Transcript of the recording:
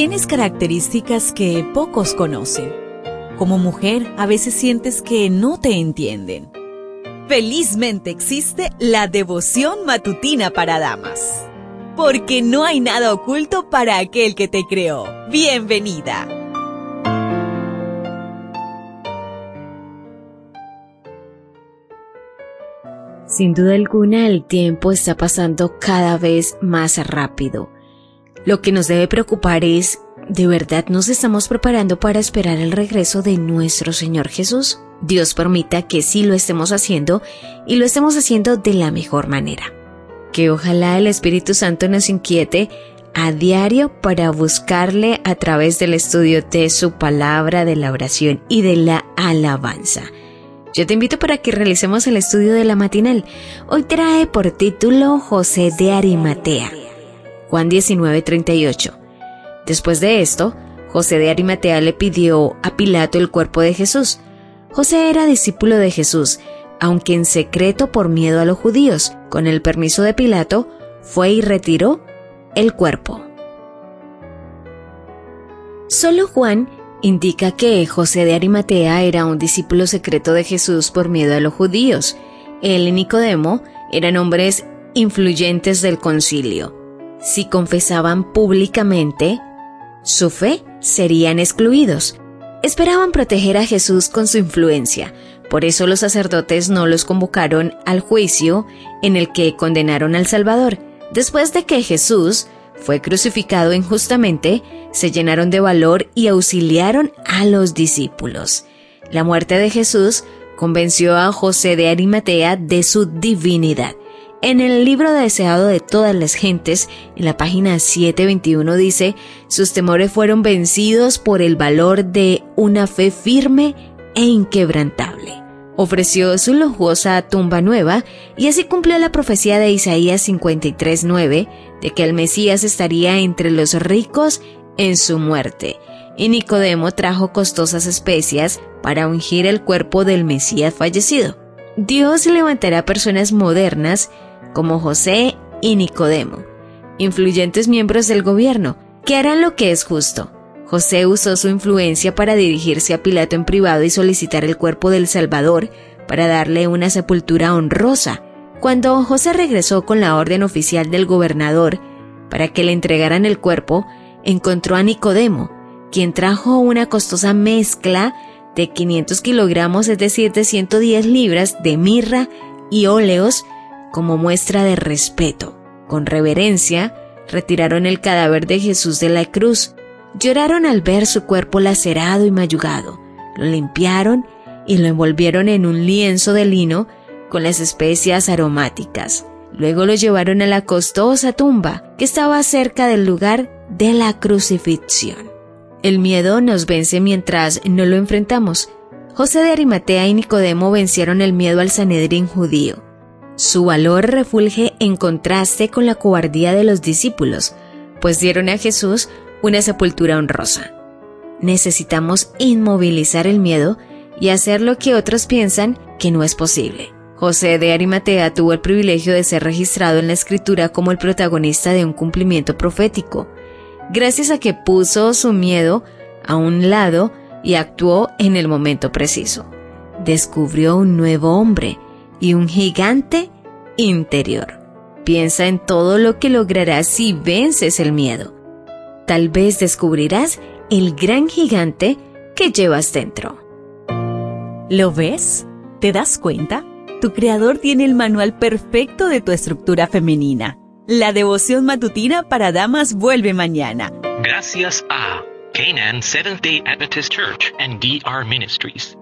Tienes características que pocos conocen. Como mujer, a veces sientes que no te entienden. Felizmente existe la devoción matutina para damas. Porque no hay nada oculto para aquel que te creó. Bienvenida. Sin duda alguna el tiempo está pasando cada vez más rápido. Lo que nos debe preocupar es, ¿de verdad nos estamos preparando para esperar el regreso de nuestro Señor Jesús? Dios permita que sí lo estemos haciendo y lo estemos haciendo de la mejor manera. Que ojalá el Espíritu Santo nos inquiete a diario para buscarle a través del estudio de su palabra, de la oración y de la alabanza. Yo te invito para que realicemos el estudio de la matinal. Hoy trae por título José de Arimatea. Juan 19:38. Después de esto, José de Arimatea le pidió a Pilato el cuerpo de Jesús. José era discípulo de Jesús, aunque en secreto por miedo a los judíos. Con el permiso de Pilato, fue y retiró el cuerpo. Solo Juan indica que José de Arimatea era un discípulo secreto de Jesús por miedo a los judíos. Él y Nicodemo eran hombres influyentes del concilio si confesaban públicamente su fe, serían excluidos. Esperaban proteger a Jesús con su influencia, por eso los sacerdotes no los convocaron al juicio en el que condenaron al Salvador. Después de que Jesús fue crucificado injustamente, se llenaron de valor y auxiliaron a los discípulos. La muerte de Jesús convenció a José de Arimatea de su divinidad. En el libro deseado de todas las gentes, en la página 721 dice, sus temores fueron vencidos por el valor de una fe firme e inquebrantable. Ofreció su lujosa tumba nueva y así cumplió la profecía de Isaías 53.9 de que el Mesías estaría entre los ricos en su muerte. Y Nicodemo trajo costosas especias para ungir el cuerpo del Mesías fallecido. Dios levantará personas modernas como José y Nicodemo, influyentes miembros del gobierno, que harán lo que es justo. José usó su influencia para dirigirse a Pilato en privado y solicitar el cuerpo del Salvador para darle una sepultura honrosa. Cuando José regresó con la orden oficial del gobernador para que le entregaran el cuerpo, encontró a Nicodemo, quien trajo una costosa mezcla de 500 kilogramos, es de 110 libras de mirra y óleos como muestra de respeto. Con reverencia, retiraron el cadáver de Jesús de la cruz. Lloraron al ver su cuerpo lacerado y mayugado. Lo limpiaron y lo envolvieron en un lienzo de lino con las especias aromáticas. Luego lo llevaron a la costosa tumba que estaba cerca del lugar de la crucifixión. El miedo nos vence mientras no lo enfrentamos. José de Arimatea y Nicodemo vencieron el miedo al Sanedrín judío. Su valor refulge en contraste con la cobardía de los discípulos, pues dieron a Jesús una sepultura honrosa. Necesitamos inmovilizar el miedo y hacer lo que otros piensan que no es posible. José de Arimatea tuvo el privilegio de ser registrado en la escritura como el protagonista de un cumplimiento profético, gracias a que puso su miedo a un lado y actuó en el momento preciso. Descubrió un nuevo hombre, y un gigante interior. Piensa en todo lo que lograrás si vences el miedo. Tal vez descubrirás el gran gigante que llevas dentro. ¿Lo ves? ¿Te das cuenta? Tu creador tiene el manual perfecto de tu estructura femenina. La devoción matutina para damas vuelve mañana. Gracias a Canaan Seventh Day Adventist Church and DR Ministries.